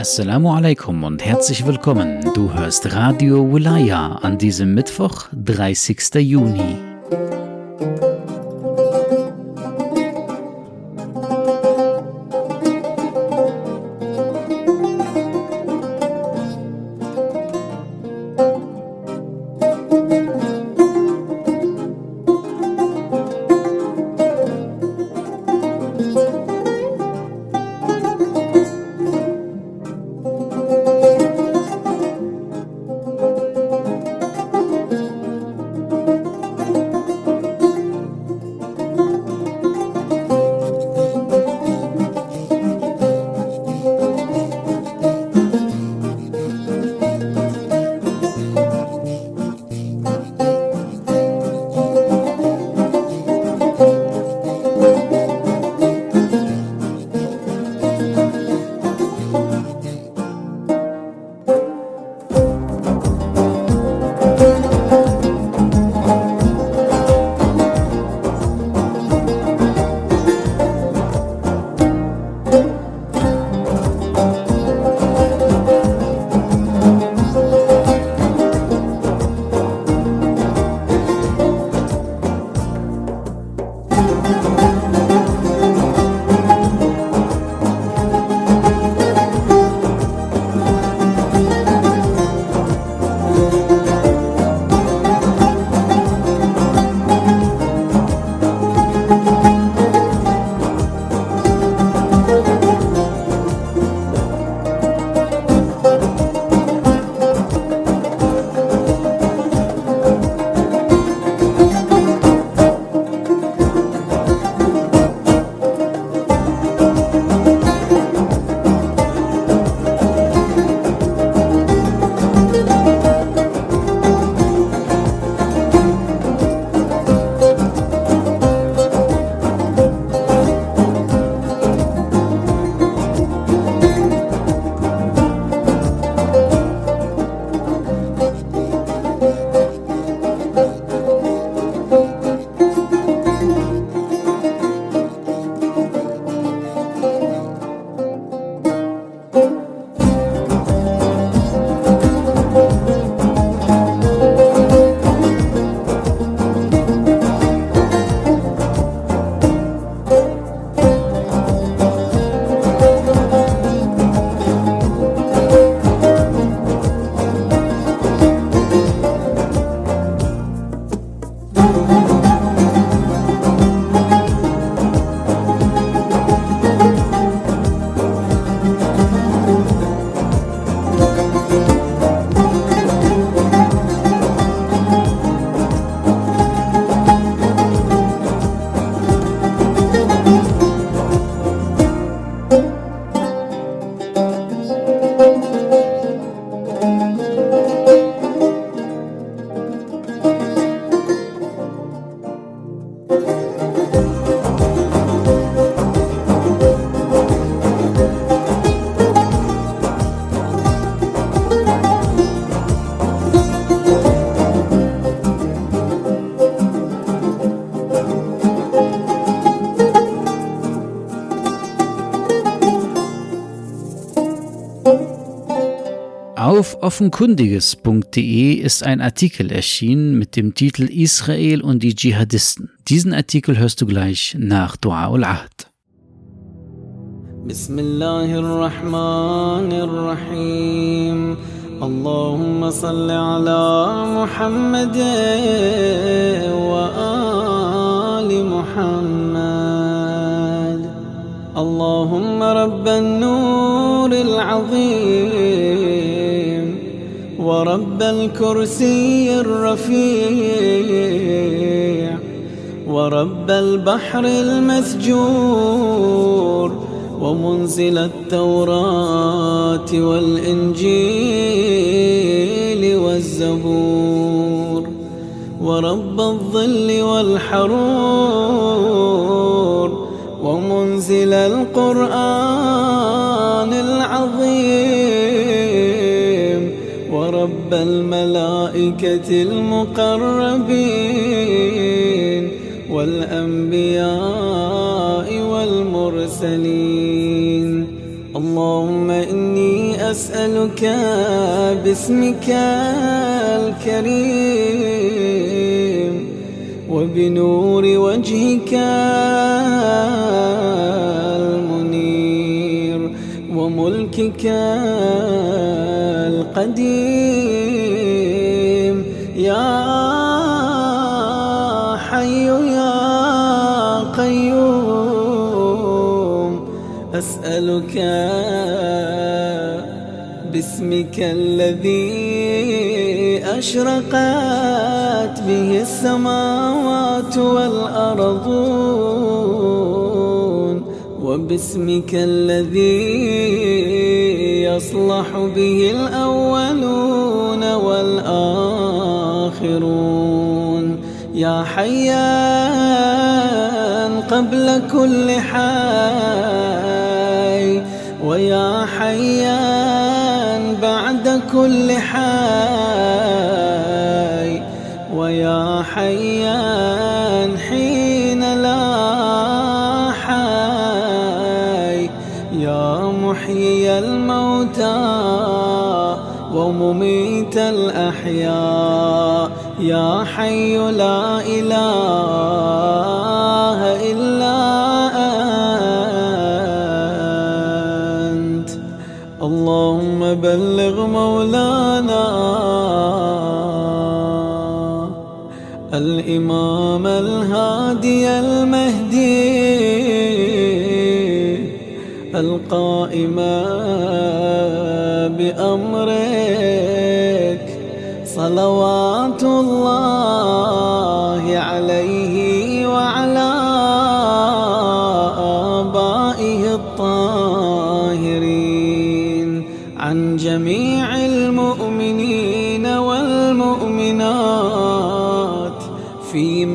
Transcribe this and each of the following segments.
Assalamu alaikum und herzlich willkommen. Du hörst Radio Wilaya an diesem Mittwoch, 30. Juni. offenkundiges.de ist ein Artikel erschienen mit dem Titel Israel und die Dschihadisten. Diesen Artikel hörst du gleich nach Dua ul-Ahd. بسم الله الرحمن الرحيم اللهم صل على محمد وآل محمد اللهم رب النور العظيم ورب الكرسي الرفيع ورب البحر المسجور ومنزل التوراة والإنجيل والزبور ورب الظل والحرور ومنزل القرآن العظيم. ورب الملائكة المقربين والأنبياء والمرسلين. اللهم إني أسألك باسمك الكريم وبنور وجهك المنير وملكك القديم يا حي يا قيوم أسألك باسمك الذي أشرقت به السماوات والأرضون وباسمك الذي يصلح به الأولون والآخرون. يا حيان قبل كل حي ويا حيان بعد كل حي ويا حيان حين لا حي. يا محيي الموتى ومميت الأحياء. حي لا إله إلا أنت. اللهم بلغ مولانا الإمام الهادي المهدي القائم بأمرك. صلوات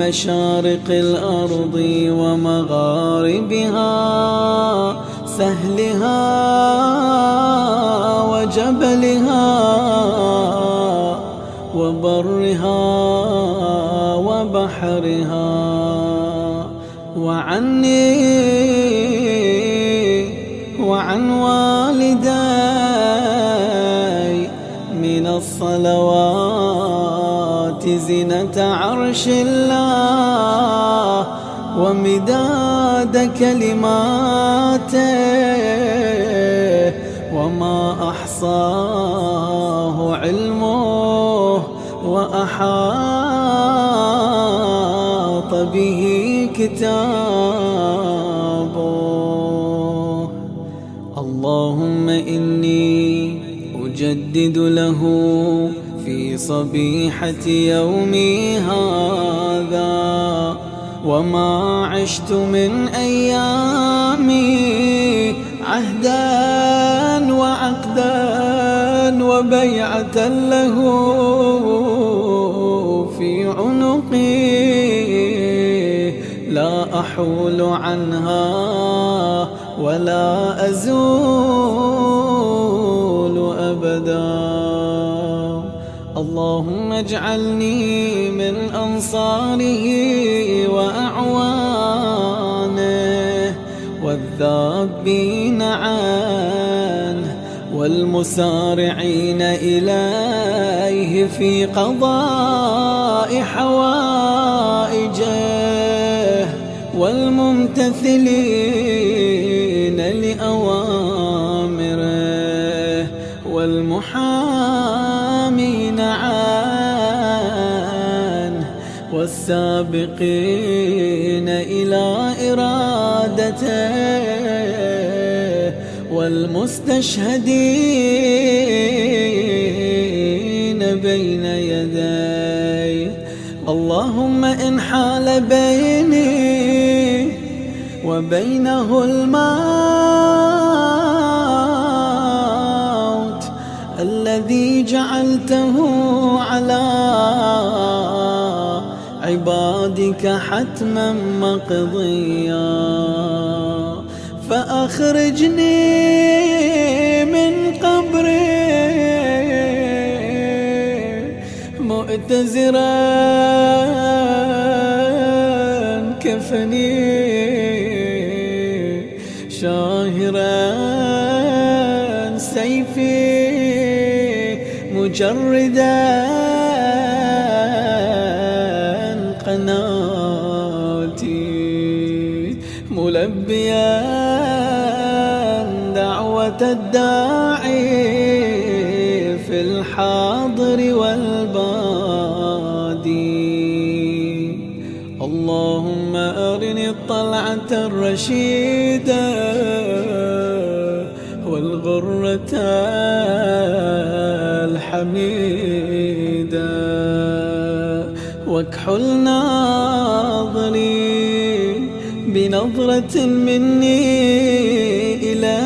مشارق الأرض ومغاربها سهلها وجبلها وبرها وبحرها. وعني وعن والدي من الصلوات زنة عرش الله. ومداد كلماته وما أحصاه علمه وأحاط به كتابه. اللهم إني أجدد له في صبيحة يومي هذا. وما عشت من أيامي عهدا وعقدا وبيعة له في عنقي. لا أحول عنها ولا أزول أبدا. اللهم اجعلني من أنصاره وأعوانه والذابين عنه والمسارعين إليه في قضاء حوائجه والممتثلين لأوامره والمحامين والسابقين إلى إرادته والمستشهدين بين يديه. اللهم إن حال بيني وبينه الموت الذي جعلته على عبادك حتما مقضيا. فأخرجني من قبري. مؤتزرا كفني. شاهرا سيفي. مجردا الرشيدة والغرة الحميدة. واكحل ناظري بنظرة مني إلي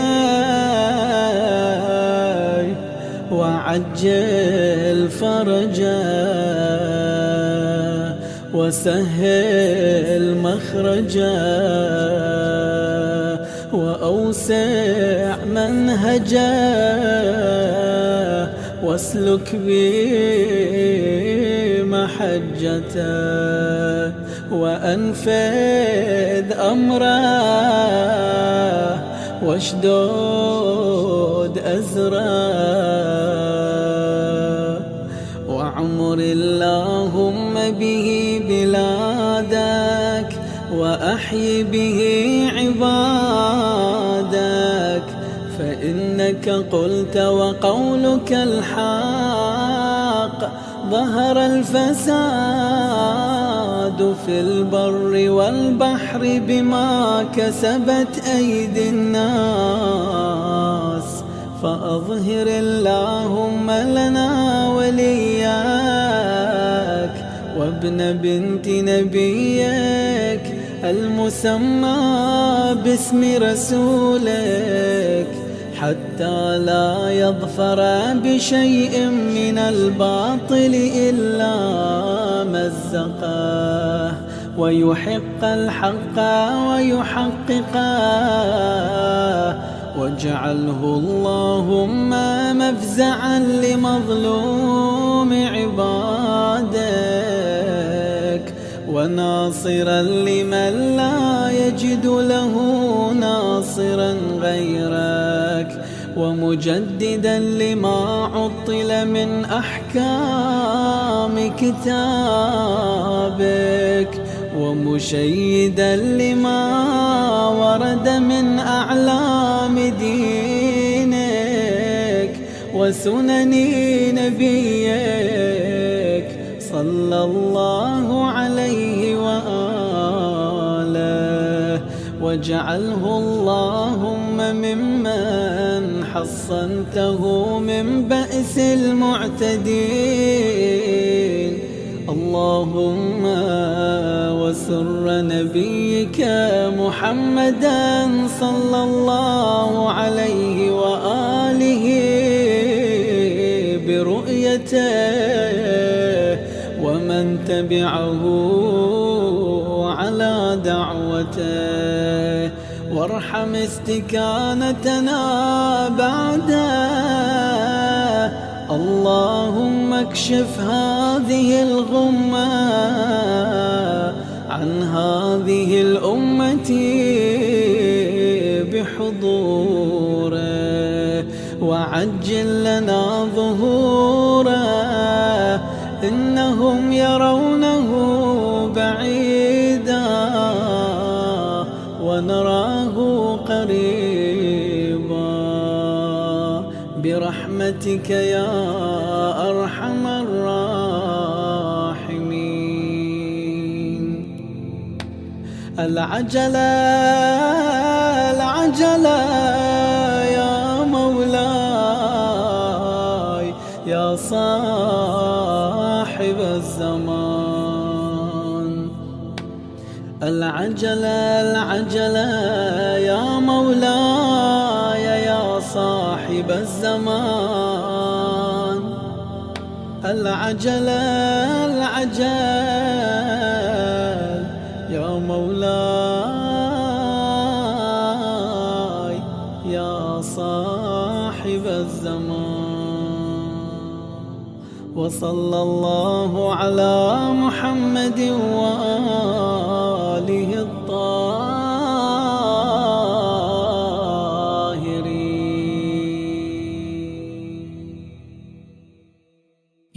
وعجل فرجا وسهل مخرجا وأوسع منهجا واسلك بي محجته وأنفذ أمره واشدود أزره وعمر اللهم به وأحي به عبادك فإنك قلت وقولك الحق. ظهر الفساد في البر والبحر بما كسبت أيدي الناس. فأظهر اللهم لنا ولياك وابن بنت نبيك. المسمى باسم رسولك حتى لا يظفر بشيء من الباطل إلا مزقه ويحق الحق ويحققه. واجعله اللهم مفزعا لمظلوم عبادك وناصرا لمن لا يجد له ناصرا غيرك ومجددا لما عطل من أحكام كتابك ومشيدا لما ورد من أعلام دينك وسنن نبيك. صلى الله عليه واجعله اللهم ممن حصنته من بأس المعتدين. اللهم وسر نبيك محمدا صلى الله عليه وآله برؤيته. ومن تبعه وارحم استكانتنا بعده اللهم اكشف هذه الغمة عن هذه الأمة بحضوره وعجل لنا ظهوره. إنهم يرونه بعيدا ونراه برحمتك يا أرحم الراحمين. العجلة العجلة يا مولاي يا صاحب الزمان. العجلة العجلة العجلة العجل يا مولاي يا صاحب الزمان. وصلى الله على محمد وآله الطاهرين.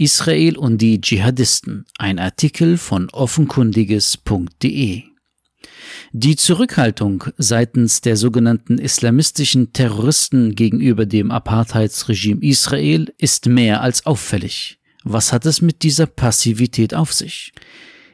Israel und die Dschihadisten, ein Artikel von offenkundiges.de. Die Zurückhaltung seitens der sogenannten islamistischen Terroristen gegenüber dem Apartheidsregime Israel ist mehr als auffällig. Was hat es mit dieser Passivität auf sich?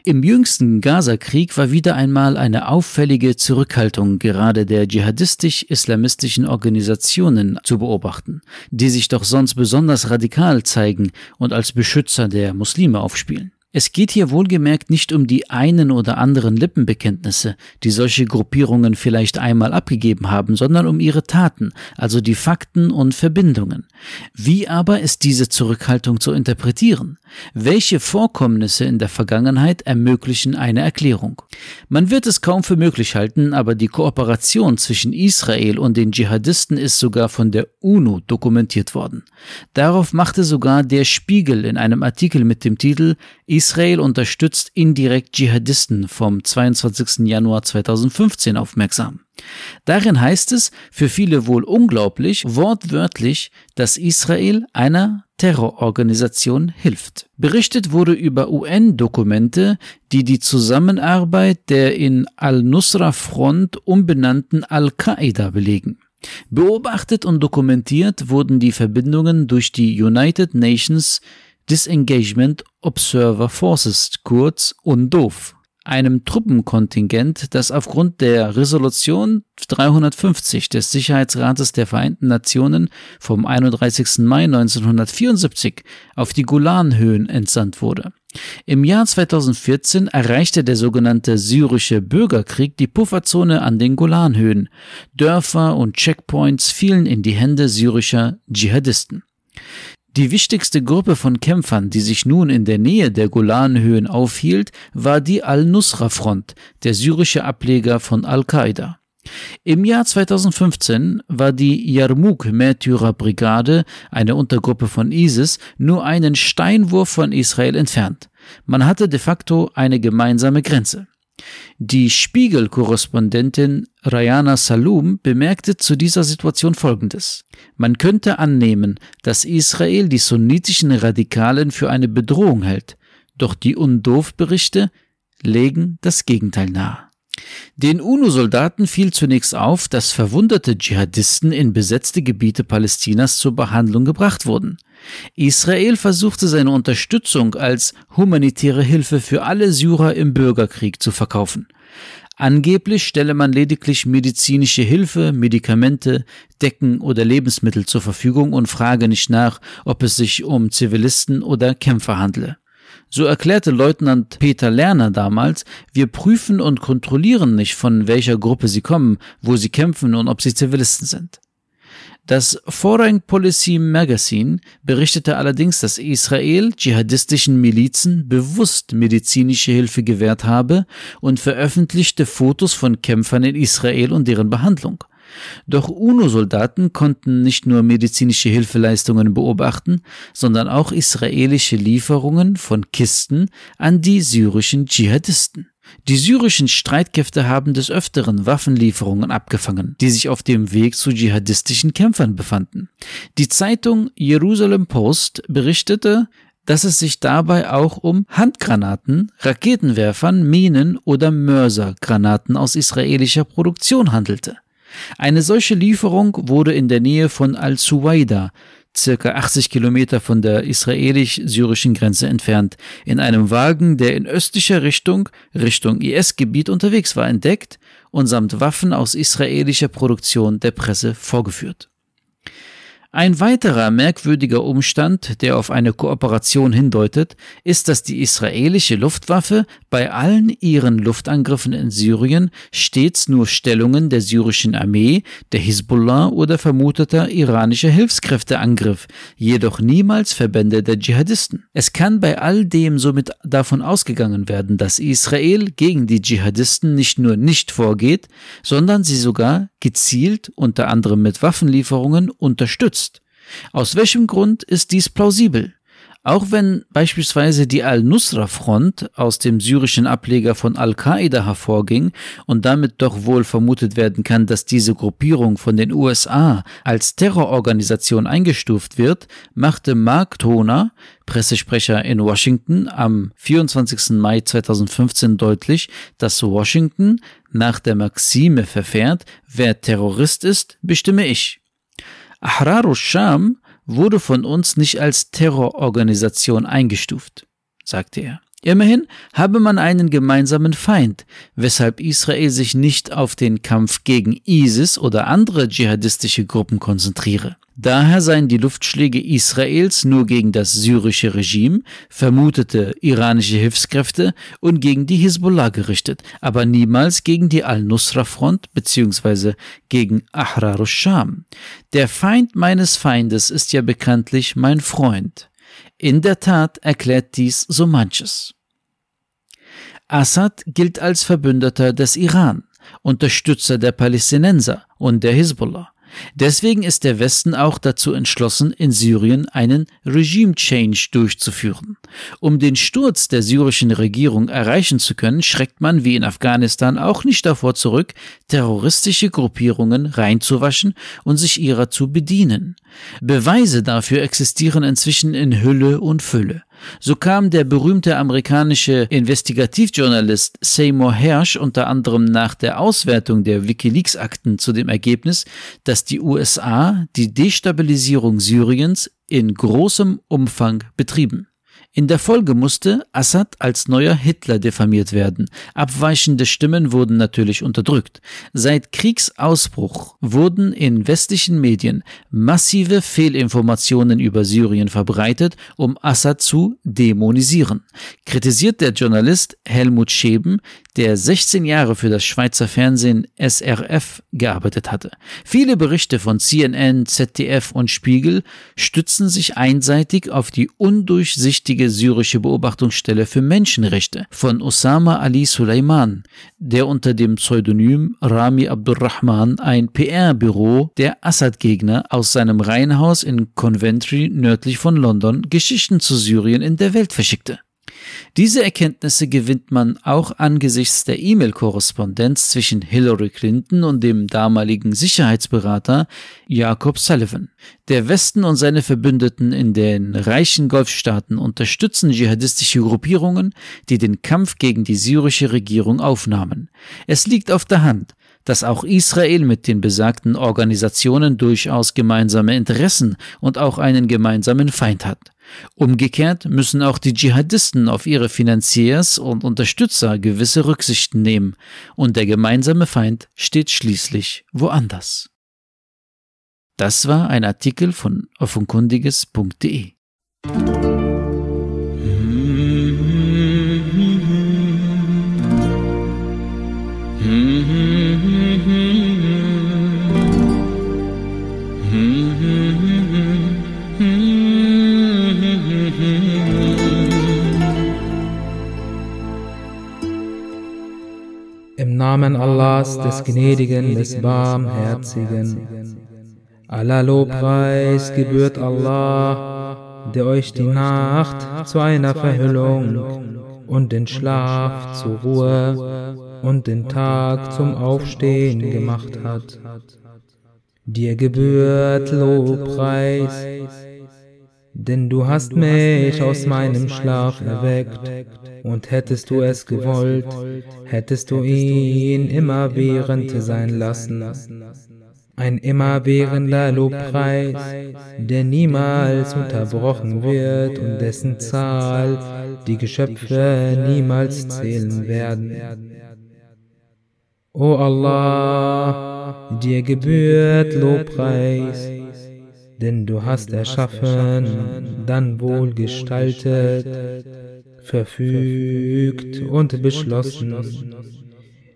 Im jüngsten Gaza-Krieg war wieder einmal eine auffällige Zurückhaltung gerade der dschihadistisch-islamistischen Organisationen zu beobachten, die sich doch sonst besonders radikal zeigen und als Beschützer der Muslime aufspielen. Es geht hier wohlgemerkt nicht um die einen oder anderen Lippenbekenntnisse, die solche Gruppierungen vielleicht einmal abgegeben haben, sondern um ihre Taten, also die Fakten und Verbindungen. Wie aber ist diese Zurückhaltung zu interpretieren? Welche Vorkommnisse in der Vergangenheit ermöglichen eine Erklärung? Man wird es kaum für möglich halten, aber die Kooperation zwischen Israel und den Dschihadisten ist sogar von der UNO dokumentiert worden. Darauf machte sogar der Spiegel in einem Artikel mit dem Titel Israel unterstützt indirekt Dschihadisten vom 22. Januar 2015 aufmerksam. Darin heißt es, für viele wohl unglaublich, wortwörtlich, dass Israel einer Terrororganisation hilft. Berichtet wurde über UN-Dokumente, die die Zusammenarbeit der in Al-Nusra-Front umbenannten Al-Qaida belegen. Beobachtet und dokumentiert wurden die Verbindungen durch die United Nations Disengagement Observer Forces, kurz UNDOF einem Truppenkontingent, das aufgrund der Resolution 350 des Sicherheitsrates der Vereinten Nationen vom 31. Mai 1974 auf die Golanhöhen entsandt wurde. Im Jahr 2014 erreichte der sogenannte syrische Bürgerkrieg die Pufferzone an den Golanhöhen. Dörfer und Checkpoints fielen in die Hände syrischer Dschihadisten. Die wichtigste Gruppe von Kämpfern, die sich nun in der Nähe der Golanhöhen aufhielt, war die Al-Nusra-Front, der syrische Ableger von Al-Qaida. Im Jahr 2015 war die Yarmouk-Märtyrer-Brigade, eine Untergruppe von ISIS, nur einen Steinwurf von Israel entfernt. Man hatte de facto eine gemeinsame Grenze. Die Spiegel-Korrespondentin Rayana Salum bemerkte zu dieser Situation Folgendes. Man könnte annehmen, dass Israel die sunnitischen Radikalen für eine Bedrohung hält, doch die UNDOF-Berichte legen das Gegenteil nahe. Den UNO-Soldaten fiel zunächst auf, dass verwundete Dschihadisten in besetzte Gebiete Palästinas zur Behandlung gebracht wurden. Israel versuchte seine Unterstützung als humanitäre Hilfe für alle Syrer im Bürgerkrieg zu verkaufen. Angeblich stelle man lediglich medizinische Hilfe, Medikamente, Decken oder Lebensmittel zur Verfügung und frage nicht nach, ob es sich um Zivilisten oder Kämpfer handle. So erklärte Leutnant Peter Lerner damals, wir prüfen und kontrollieren nicht, von welcher Gruppe sie kommen, wo sie kämpfen und ob sie Zivilisten sind. Das Foreign Policy Magazine berichtete allerdings, dass Israel dschihadistischen Milizen bewusst medizinische Hilfe gewährt habe und veröffentlichte Fotos von Kämpfern in Israel und deren Behandlung. Doch UNO-Soldaten konnten nicht nur medizinische Hilfeleistungen beobachten, sondern auch israelische Lieferungen von Kisten an die syrischen Dschihadisten. Die syrischen Streitkräfte haben des Öfteren Waffenlieferungen abgefangen, die sich auf dem Weg zu dschihadistischen Kämpfern befanden. Die Zeitung Jerusalem Post berichtete, dass es sich dabei auch um Handgranaten, Raketenwerfern, Minen oder Mörsergranaten aus israelischer Produktion handelte. Eine solche Lieferung wurde in der Nähe von Al-Suwaida, circa 80 Kilometer von der israelisch-syrischen Grenze entfernt, in einem Wagen, der in östlicher Richtung, Richtung IS-Gebiet unterwegs war, entdeckt und samt Waffen aus israelischer Produktion der Presse vorgeführt. Ein weiterer merkwürdiger Umstand, der auf eine Kooperation hindeutet, ist, dass die israelische Luftwaffe bei allen ihren Luftangriffen in Syrien stets nur Stellungen der syrischen Armee, der Hisbollah oder vermuteter iranischer Hilfskräfte angriff, jedoch niemals Verbände der Dschihadisten. Es kann bei all dem somit davon ausgegangen werden, dass Israel gegen die Dschihadisten nicht nur nicht vorgeht, sondern sie sogar gezielt, unter anderem mit Waffenlieferungen, unterstützt. Aus welchem Grund ist dies plausibel? Auch wenn beispielsweise die Al-Nusra-Front aus dem syrischen Ableger von Al-Qaida hervorging und damit doch wohl vermutet werden kann, dass diese Gruppierung von den USA als Terrororganisation eingestuft wird, machte Mark Toner, Pressesprecher in Washington, am 24. Mai 2015 deutlich, dass Washington nach der Maxime verfährt, wer Terrorist ist, bestimme ich. Ahrar sham wurde von uns nicht als Terrororganisation eingestuft, sagte er. Immerhin habe man einen gemeinsamen Feind, weshalb Israel sich nicht auf den Kampf gegen ISIS oder andere dschihadistische Gruppen konzentriere. Daher seien die Luftschläge Israels nur gegen das syrische Regime, vermutete iranische Hilfskräfte und gegen die Hisbollah gerichtet, aber niemals gegen die Al-Nusra-Front bzw. gegen Ahrar sham Der Feind meines Feindes ist ja bekanntlich mein Freund. In der Tat erklärt dies so manches. Assad gilt als Verbündeter des Iran, Unterstützer der Palästinenser und der Hisbollah. Deswegen ist der Westen auch dazu entschlossen, in Syrien einen Regime Change durchzuführen. Um den Sturz der syrischen Regierung erreichen zu können, schreckt man wie in Afghanistan auch nicht davor zurück, terroristische Gruppierungen reinzuwaschen und sich ihrer zu bedienen. Beweise dafür existieren inzwischen in Hülle und Fülle. So kam der berühmte amerikanische Investigativjournalist Seymour Hersh unter anderem nach der Auswertung der Wikileaks-Akten zu dem Ergebnis, dass die USA die Destabilisierung Syriens in großem Umfang betrieben. In der Folge musste Assad als neuer Hitler diffamiert werden. Abweichende Stimmen wurden natürlich unterdrückt. Seit Kriegsausbruch wurden in westlichen Medien massive Fehlinformationen über Syrien verbreitet, um Assad zu dämonisieren. Kritisiert der Journalist Helmut Scheben, der 16 Jahre für das Schweizer Fernsehen SRF gearbeitet hatte. Viele Berichte von CNN, ZDF und Spiegel stützen sich einseitig auf die undurchsichtige syrische Beobachtungsstelle für Menschenrechte von Osama Ali Suleiman, der unter dem Pseudonym Rami Abdurrahman ein PR-Büro der Assad-Gegner aus seinem Reihenhaus in Coventry nördlich von London Geschichten zu Syrien in der Welt verschickte. Diese Erkenntnisse gewinnt man auch angesichts der E-Mail-Korrespondenz zwischen Hillary Clinton und dem damaligen Sicherheitsberater Jacob Sullivan. Der Westen und seine Verbündeten in den reichen Golfstaaten unterstützen dschihadistische Gruppierungen, die den Kampf gegen die syrische Regierung aufnahmen. Es liegt auf der Hand, dass auch Israel mit den besagten Organisationen durchaus gemeinsame Interessen und auch einen gemeinsamen Feind hat. Umgekehrt müssen auch die Dschihadisten auf ihre Finanziers und Unterstützer gewisse Rücksichten nehmen, und der gemeinsame Feind steht schließlich woanders. Das war ein Artikel von offenkundiges.de. Namen Allahs, des Gnädigen, des Barmherzigen. Aller Lobpreis gebührt Allah, der euch die Nacht zu einer Verhüllung und den Schlaf zur Ruhe und den Tag zum Aufstehen gemacht hat. Dir gebührt Lobpreis, denn du hast mich aus meinem Schlaf erweckt. und hättest du es gewollt, hättest du ihn immerwährend sein lassen. Ein immerwährender Lobpreis, der niemals unterbrochen wird und dessen Zahl die Geschöpfe niemals zählen werden. O Allah, dir gebührt Lobpreis, denn du hast erschaffen, dann wohl gestaltet, verfügt und beschlossen,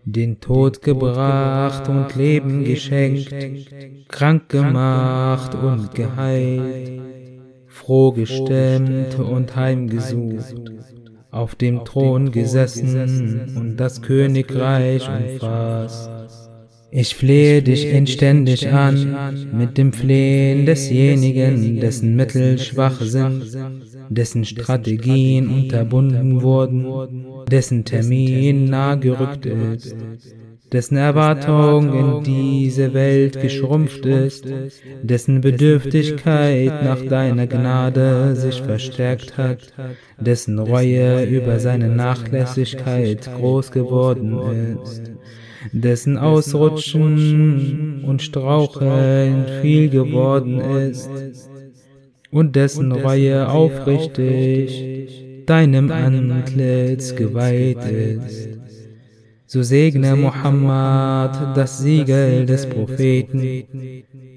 den Tod gebracht und Leben geschenkt, krank gemacht und geheilt, froh gestemmt und heimgesucht, auf dem Thron gesessen und das Königreich umfasst. Ich flehe dich inständig an mit dem Flehen desjenigen, dessen Mittel schwach sind, dessen Strategien unterbunden wurden, dessen Termin nah gerückt ist, dessen Erwartung in diese Welt geschrumpft ist, dessen Bedürftigkeit nach deiner Gnade sich verstärkt hat, dessen Reue über seine Nachlässigkeit groß geworden ist dessen Ausrutschen und Straucheln viel geworden ist. und dessen Reue aufrichtig deinem Antlitz geweiht ist. So segne Muhammad das Siegel des Propheten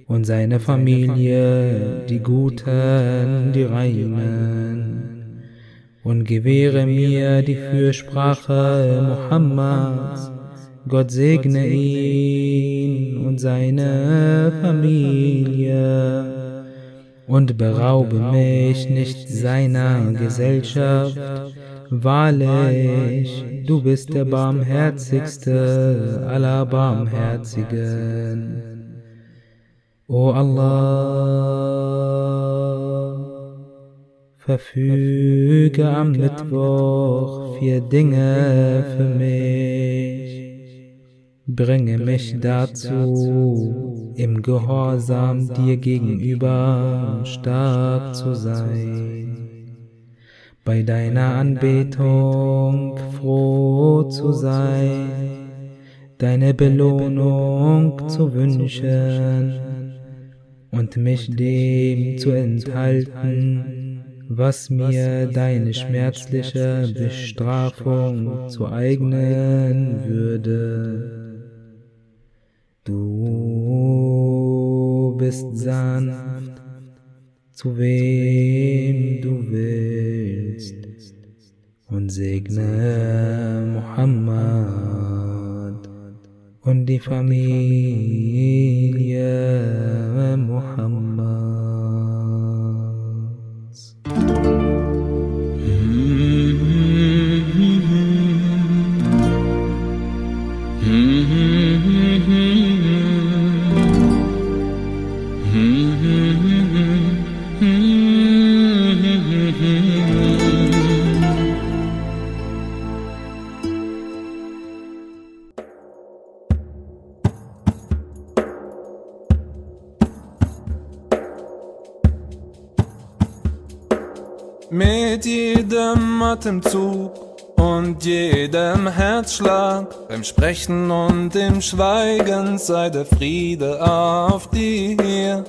und seine Familie, die Guten, die Reinen, und gewähre mir die Fürsprache Muhammads Gott segne ihn und seine Familie und beraube mich nicht seiner Gesellschaft. Wahrlich, du bist der barmherzigste aller Barmherzigen. O Allah, verfüge am Mittwoch vier Dinge für mich Bringe mich dazu, im Gehorsam dir gegenüber stark zu sein, bei deiner Anbetung froh zu sein, deine Belohnung zu wünschen und mich dem zu enthalten, was mir deine schmerzliche Bestrafung zu eignen würde. Bist sanft, zu wem du willst, und segne Muhammad und die Familie Muhammads. Atemzug und jedem Herzschlag, beim Sprechen und im Schweigen sei der Friede auf dir.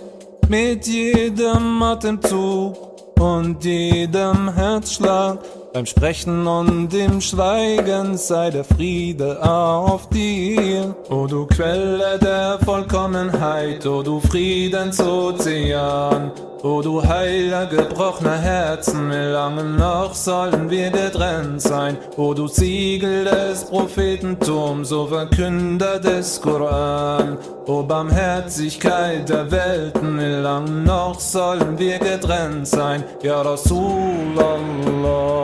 Mit jedem Atemzug und jedem Herzschlag, beim Sprechen und im Schweigen sei der Friede auf dir. O du Quelle der Vollkommenheit, o du Friedensozean, O du heiler gebrochener Herzen, wie lange noch sollen wir getrennt sein? O du Siegel des Prophetentums, o Verkünder des Koran, o Barmherzigkeit der Welten, wie lange noch sollen wir getrennt sein? Ja Rasulallah.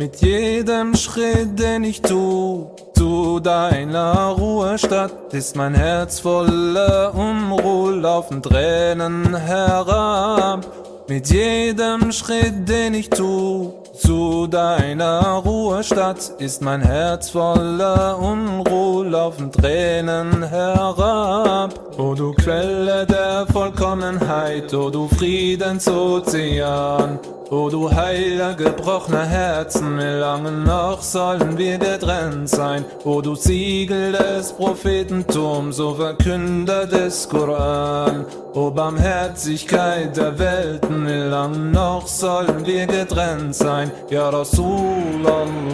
Mit jedem Schritt, den ich tu, zu deiner Ruhestadt, ist mein Herz voller Unruhe, laufen Tränen herab. Mit jedem Schritt, den ich tu, zu deiner Ruhestadt, ist mein Herz voller Unruhe, laufen Tränen herab. O du Quelle der Vollkommenheit, o du Friedensozean, O du heiler gebrochener Herzen, wie lange noch sollen wir getrennt sein? O du Siegel des Prophetentums, o Verkünder des Koran, o Barmherzigkeit der Welten, wie lange noch sollen wir getrennt sein? Ja Rasulallah.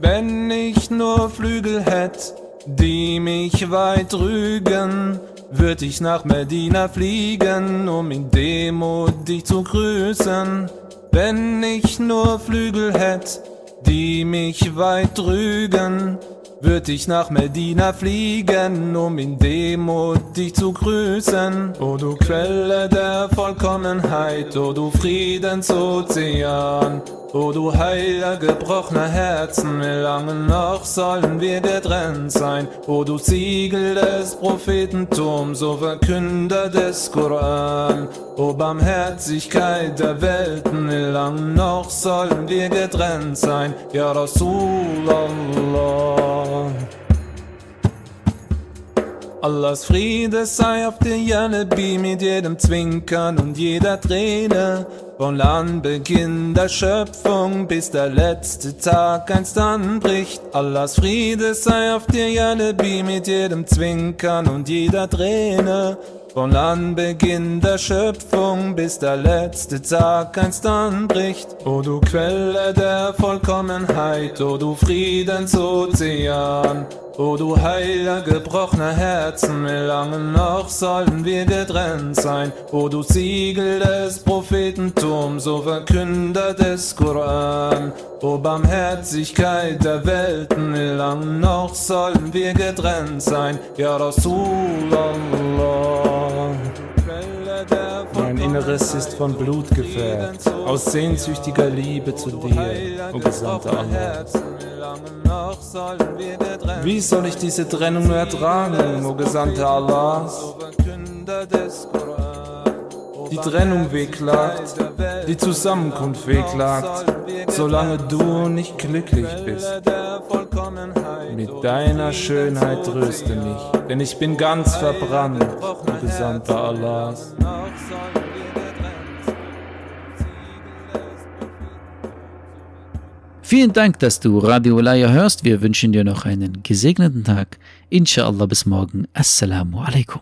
Wenn ich nur Flügel hätt, die mich weit rügen, würd ich nach Medina fliegen, um in Demut dich zu grüßen. Wenn ich nur Flügel hätt, die mich weit trügen, würd ich nach Medina fliegen, um in Demut dich zu grüßen. O du Quelle der Vollkommenheit, o du Friedensozean, O du heiler gebrochener Herzen, wie lange noch sollen wir getrennt sein? O du Siegel des Prophetentums, o Verkünder des Koran. O Barmherzigkeit der Welten, wie lange noch sollen wir getrennt sein? Ja Rasulallah. Allahs Friede sei auf dir, ja Nabi, mit jedem Zwinkern und jeder Träne. Von Anbeginn der Schöpfung bis der letzte Tag einst anbricht. Allahs Friede sei auf dir, ja Nabi, mit jedem Zwinkern und jeder Träne. Von Anbeginn der Schöpfung bis der letzte Tag einst anbricht. O du Quelle der Vollkommenheit, o du Friedensozean. O du heiler gebrochener Herzen, wie lange noch sollen wir getrennt sein? O du Siegel des Prophetentums, o Verkünder des Koran. O Barmherzigkeit der Welten, wie lange noch sollen wir getrennt sein? Ja Rasulallah. Inneres ist von Blut gefärbt, aus sehnsüchtiger Liebe zu dir, o Gesandter Allah. Wie soll ich diese Trennung nur ertragen, o Gesandter Allahs? Die Trennung wehklagt, die Zusammenkunft wehklagt, solange du nicht glücklich bist. Mit deiner Schönheit tröste mich, denn ich bin ganz verbrannt, o Gesandter Allahs. Vielen Dank, dass du Radio Laya hörst. Wir wünschen dir noch einen gesegneten Tag. Inshallah bis morgen. Assalamu alaikum.